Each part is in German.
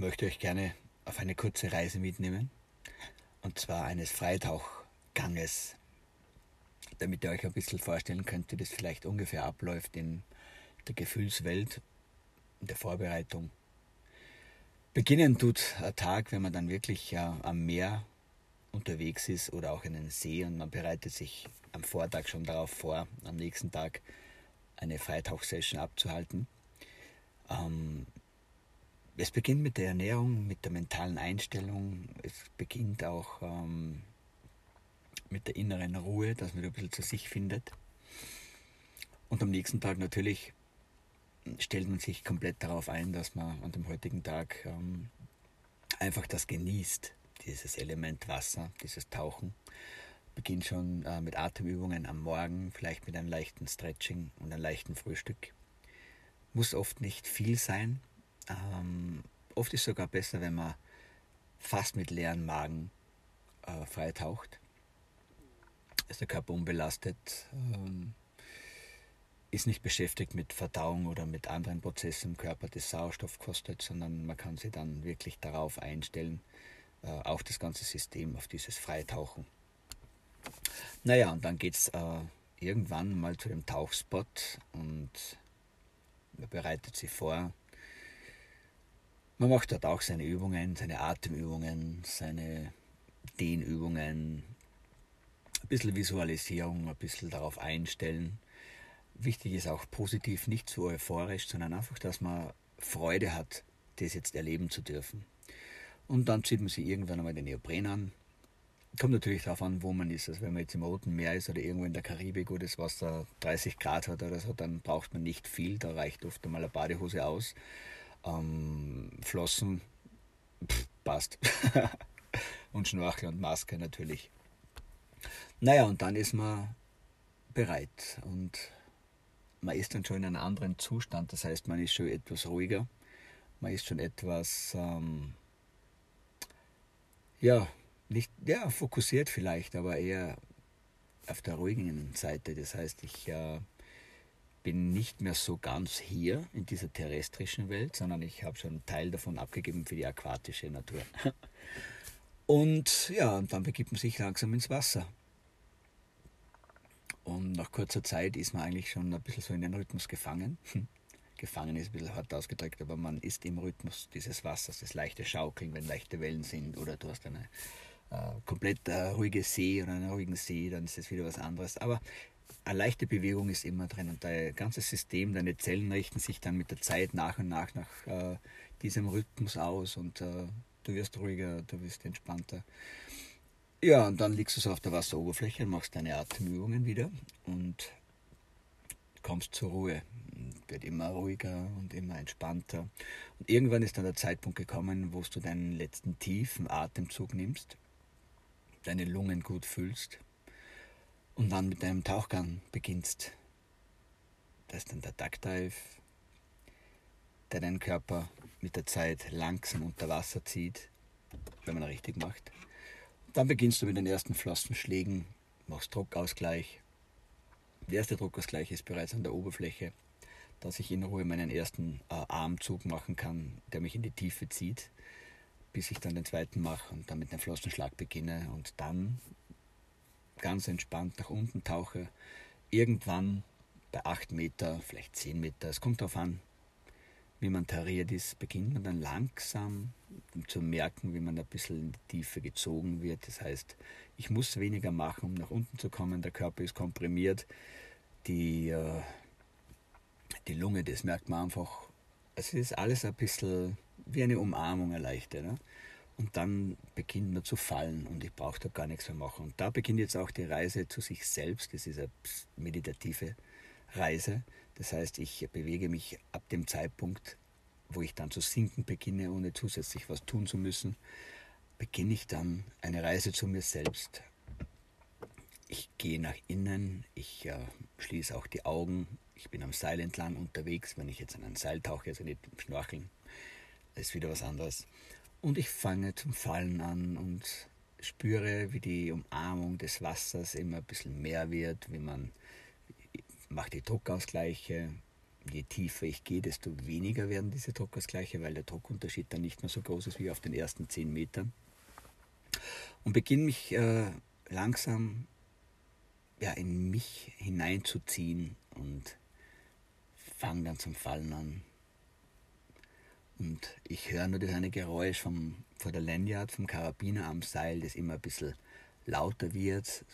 möchte euch gerne auf eine kurze Reise mitnehmen. Und zwar eines Freitauchganges, damit ihr euch ein bisschen vorstellen könnt, wie das vielleicht ungefähr abläuft in der Gefühlswelt, in der Vorbereitung. Beginnen tut ein Tag, wenn man dann wirklich am Meer unterwegs ist oder auch in einem See und man bereitet sich am Vortag schon darauf vor, am nächsten Tag eine Freitauchsession abzuhalten. Ähm, es beginnt mit der Ernährung, mit der mentalen Einstellung. Es beginnt auch ähm, mit der inneren Ruhe, dass man ein bisschen zu sich findet. Und am nächsten Tag natürlich stellt man sich komplett darauf ein, dass man an dem heutigen Tag ähm, einfach das genießt, dieses Element Wasser, dieses Tauchen. Beginnt schon äh, mit Atemübungen am Morgen, vielleicht mit einem leichten Stretching und einem leichten Frühstück. Muss oft nicht viel sein, ähm, oft ist es sogar besser, wenn man fast mit leeren Magen äh, freitaucht. Ist der Körper unbelastet, ähm, ist nicht beschäftigt mit Verdauung oder mit anderen Prozessen im Körper, das Sauerstoff kostet, sondern man kann sich dann wirklich darauf einstellen, äh, auf das ganze System, auf dieses Freitauchen. Naja, und dann geht es äh, irgendwann mal zu dem Tauchspot und man bereitet sich vor, man macht dort auch seine Übungen, seine Atemübungen, seine Dehnübungen, ein bisschen Visualisierung, ein bisschen darauf einstellen. Wichtig ist auch positiv, nicht zu euphorisch, sondern einfach, dass man Freude hat, das jetzt erleben zu dürfen. Und dann zieht man sich irgendwann einmal den Neopren an. Kommt natürlich darauf an, wo man ist. Also wenn man jetzt im Roten Meer ist oder irgendwo in der Karibik, wo das Wasser 30 Grad hat oder so, dann braucht man nicht viel. Da reicht oft einmal eine Badehose aus. Ähm, Flossen, pff, passt. und Schnorchel und Maske natürlich. Naja, und dann ist man bereit und man ist dann schon in einem anderen Zustand. Das heißt, man ist schon etwas ruhiger, man ist schon etwas, ähm, ja, nicht, ja, fokussiert vielleicht, aber eher auf der ruhigen Seite. Das heißt, ich äh, bin nicht mehr so ganz hier in dieser terrestrischen Welt, sondern ich habe schon einen Teil davon abgegeben für die aquatische Natur. Und ja, und dann begibt man sich langsam ins Wasser. Und nach kurzer Zeit ist man eigentlich schon ein bisschen so in den Rhythmus gefangen. gefangen ist ein bisschen hart ausgedrückt, aber man ist im Rhythmus dieses Wassers, das leichte Schaukeln, wenn leichte Wellen sind, oder du hast eine äh, komplett äh, ruhige See oder einen ruhigen See, dann ist es wieder was anderes. Aber eine leichte Bewegung ist immer drin und dein ganzes System, deine Zellen richten sich dann mit der Zeit nach und nach nach äh, diesem Rhythmus aus und äh, du wirst ruhiger, du wirst entspannter. Ja, und dann liegst du so auf der Wasseroberfläche und machst deine Atemübungen wieder und kommst zur Ruhe. Wird immer ruhiger und immer entspannter. Und irgendwann ist dann der Zeitpunkt gekommen, wo du deinen letzten tiefen Atemzug nimmst, deine Lungen gut fühlst und dann mit deinem Tauchgang beginnst. Das ist dann der Duckdive, der deinen Körper mit der Zeit langsam unter Wasser zieht, wenn man richtig macht. Und dann beginnst du mit den ersten Flossenschlägen, machst Druckausgleich. Der erste Druckausgleich ist bereits an der Oberfläche, dass ich in Ruhe meinen ersten äh, Armzug machen kann, der mich in die Tiefe zieht, bis ich dann den zweiten mache und dann mit dem Flossenschlag beginne und dann ganz entspannt nach unten tauche, irgendwann bei 8 Meter, vielleicht 10 Meter, es kommt darauf an, wie man tariert ist, beginnt man dann langsam zu merken, wie man ein bisschen in die Tiefe gezogen wird. Das heißt, ich muss weniger machen, um nach unten zu kommen. Der Körper ist komprimiert. Die, äh, die Lunge, das merkt man einfach. Es ist alles ein bisschen wie eine Umarmung erleichtert. Ne? Und dann beginnt man zu fallen und ich brauche da gar nichts mehr machen. Und da beginnt jetzt auch die Reise zu sich selbst. Das ist eine meditative Reise. Das heißt, ich bewege mich ab dem Zeitpunkt, wo ich dann zu sinken beginne, ohne zusätzlich was tun zu müssen, beginne ich dann eine Reise zu mir selbst. Ich gehe nach innen, ich äh, schließe auch die Augen, ich bin am Seil entlang unterwegs, wenn ich jetzt an ein Seil tauche, also nicht Schnorcheln, ist wieder was anderes. Und ich fange zum Fallen an und spüre, wie die Umarmung des Wassers immer ein bisschen mehr wird, wie man macht die Druckausgleiche, je tiefer ich gehe, desto weniger werden diese Druckausgleiche, weil der Druckunterschied dann nicht mehr so groß ist wie auf den ersten 10 Metern. Und beginne mich äh, langsam ja, in mich hineinzuziehen und fange dann zum Fallen an. Und ich höre nur das eine Geräusch vom, von der Lanyard, vom Karabiner am Seil, das immer ein bisschen lauter wird.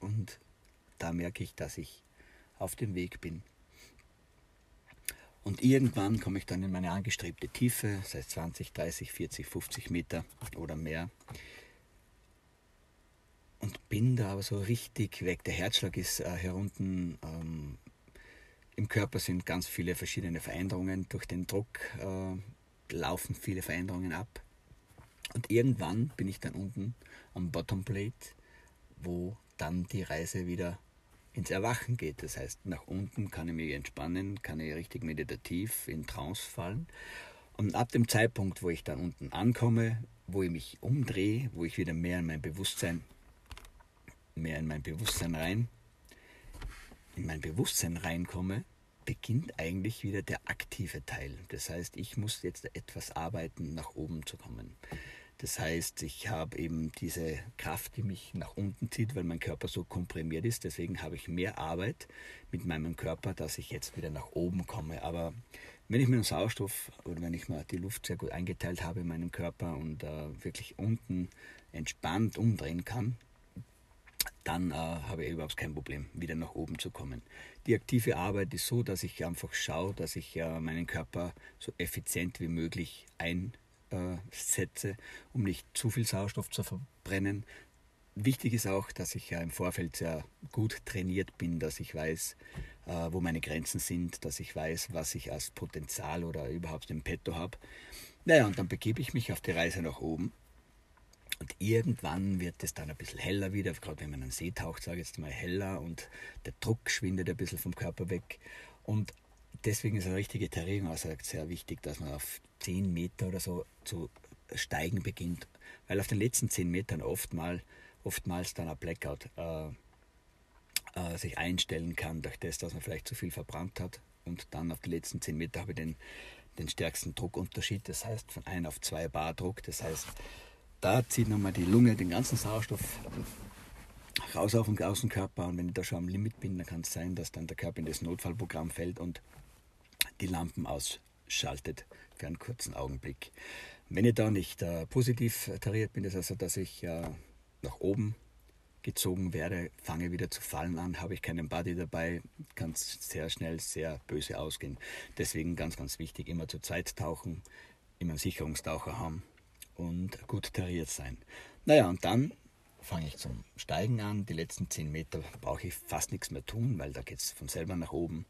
Und da merke ich, dass ich auf dem Weg bin. Und irgendwann komme ich dann in meine angestrebte Tiefe, das heißt 20, 30, 40, 50 Meter oder mehr. Und bin da aber so richtig weg. Der Herzschlag ist äh, herunten. Ähm, Im Körper sind ganz viele verschiedene Veränderungen. Durch den Druck äh, laufen viele Veränderungen ab. Und irgendwann bin ich dann unten am Bottom Plate, wo dann die Reise wieder ins Erwachen geht. Das heißt, nach unten kann ich mich entspannen, kann ich richtig meditativ in Trance fallen. Und ab dem Zeitpunkt, wo ich dann unten ankomme, wo ich mich umdrehe, wo ich wieder mehr in mein Bewusstsein, mehr in mein Bewusstsein rein, in mein Bewusstsein reinkomme, beginnt eigentlich wieder der aktive Teil. Das heißt, ich muss jetzt etwas arbeiten, nach oben zu kommen. Das heißt, ich habe eben diese Kraft, die mich nach unten zieht, weil mein Körper so komprimiert ist. Deswegen habe ich mehr Arbeit mit meinem Körper, dass ich jetzt wieder nach oben komme. Aber wenn ich mir den Sauerstoff oder wenn ich mir die Luft sehr gut eingeteilt habe in meinem Körper und äh, wirklich unten entspannt umdrehen kann, dann äh, habe ich überhaupt kein Problem, wieder nach oben zu kommen. Die aktive Arbeit ist so, dass ich einfach schaue, dass ich äh, meinen Körper so effizient wie möglich ein äh, um nicht zu viel Sauerstoff zu verbrennen. Wichtig ist auch, dass ich ja im Vorfeld sehr gut trainiert bin, dass ich weiß, äh, wo meine Grenzen sind, dass ich weiß, was ich als Potenzial oder überhaupt im Petto habe. Naja, und dann begebe ich mich auf die Reise nach oben. Und irgendwann wird es dann ein bisschen heller wieder, gerade wenn man einen See taucht, sage ich jetzt mal heller und der Druck schwindet ein bisschen vom Körper weg. Und deswegen ist eine richtige Terrain sehr wichtig, dass man auf 10 Meter oder so zu steigen beginnt. Weil auf den letzten 10 Metern oftmal, oftmals dann ein Blackout äh, äh, sich einstellen kann, durch das, dass man vielleicht zu viel verbrannt hat. Und dann auf die letzten 10 Meter habe ich den, den stärksten Druckunterschied, das heißt von 1 auf 2 Bar Druck. Das heißt, da zieht nochmal die Lunge den ganzen Sauerstoff raus auf den Außenkörper. Und wenn ich da schon am Limit bin, dann kann es sein, dass dann der Körper in das Notfallprogramm fällt und die Lampen ausschaltet für einen kurzen Augenblick. Wenn ich da nicht äh, positiv tariert bin, das also, dass ich äh, nach oben gezogen werde, fange wieder zu fallen an, habe ich keinen Buddy dabei, kann es sehr schnell sehr böse ausgehen. Deswegen ganz, ganz wichtig, immer zu zweit tauchen, immer einen Sicherungstaucher haben und gut tariert sein. Naja, und dann fange ich zum Steigen an. Die letzten 10 Meter brauche ich fast nichts mehr tun, weil da geht es von selber nach oben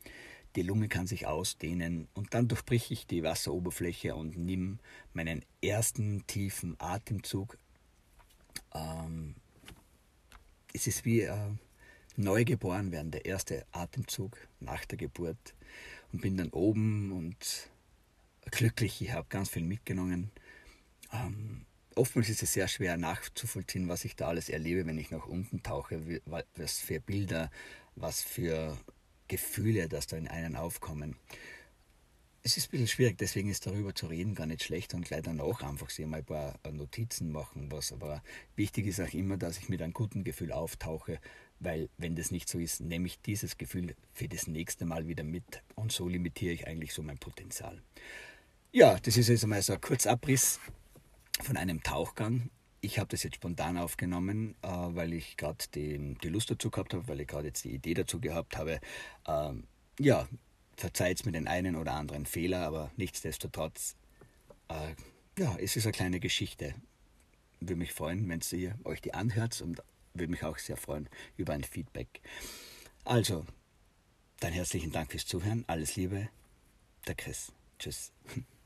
die Lunge kann sich ausdehnen und dann durchbrich ich die Wasseroberfläche und nimm meinen ersten tiefen Atemzug. Ähm, es ist wie äh, neugeboren werden, der erste Atemzug nach der Geburt und bin dann oben und glücklich. Ich habe ganz viel mitgenommen. Ähm, oftmals ist es sehr schwer nachzuvollziehen, was ich da alles erlebe, wenn ich nach unten tauche, was für Bilder, was für Gefühle, dass da in einen aufkommen. Es ist ein bisschen schwierig, deswegen ist darüber zu reden gar nicht schlecht und gleich danach einfach sich mal ein paar Notizen machen, was. Aber wichtig ist auch immer, dass ich mit einem guten Gefühl auftauche, weil wenn das nicht so ist, nehme ich dieses Gefühl für das nächste Mal wieder mit und so limitiere ich eigentlich so mein Potenzial. Ja, das ist jetzt einmal so ein Kurzabriss von einem Tauchgang ich habe das jetzt spontan aufgenommen, äh, weil ich gerade die Lust dazu gehabt habe, weil ich gerade jetzt die Idee dazu gehabt habe. Ähm, ja, verzeiht mir den einen oder anderen Fehler, aber nichtsdestotrotz, äh, ja, es ist eine kleine Geschichte. Würde mich freuen, wenn ihr euch die anhört und würde mich auch sehr freuen über ein Feedback. Also, dann herzlichen Dank fürs Zuhören. Alles Liebe, der Chris. Tschüss.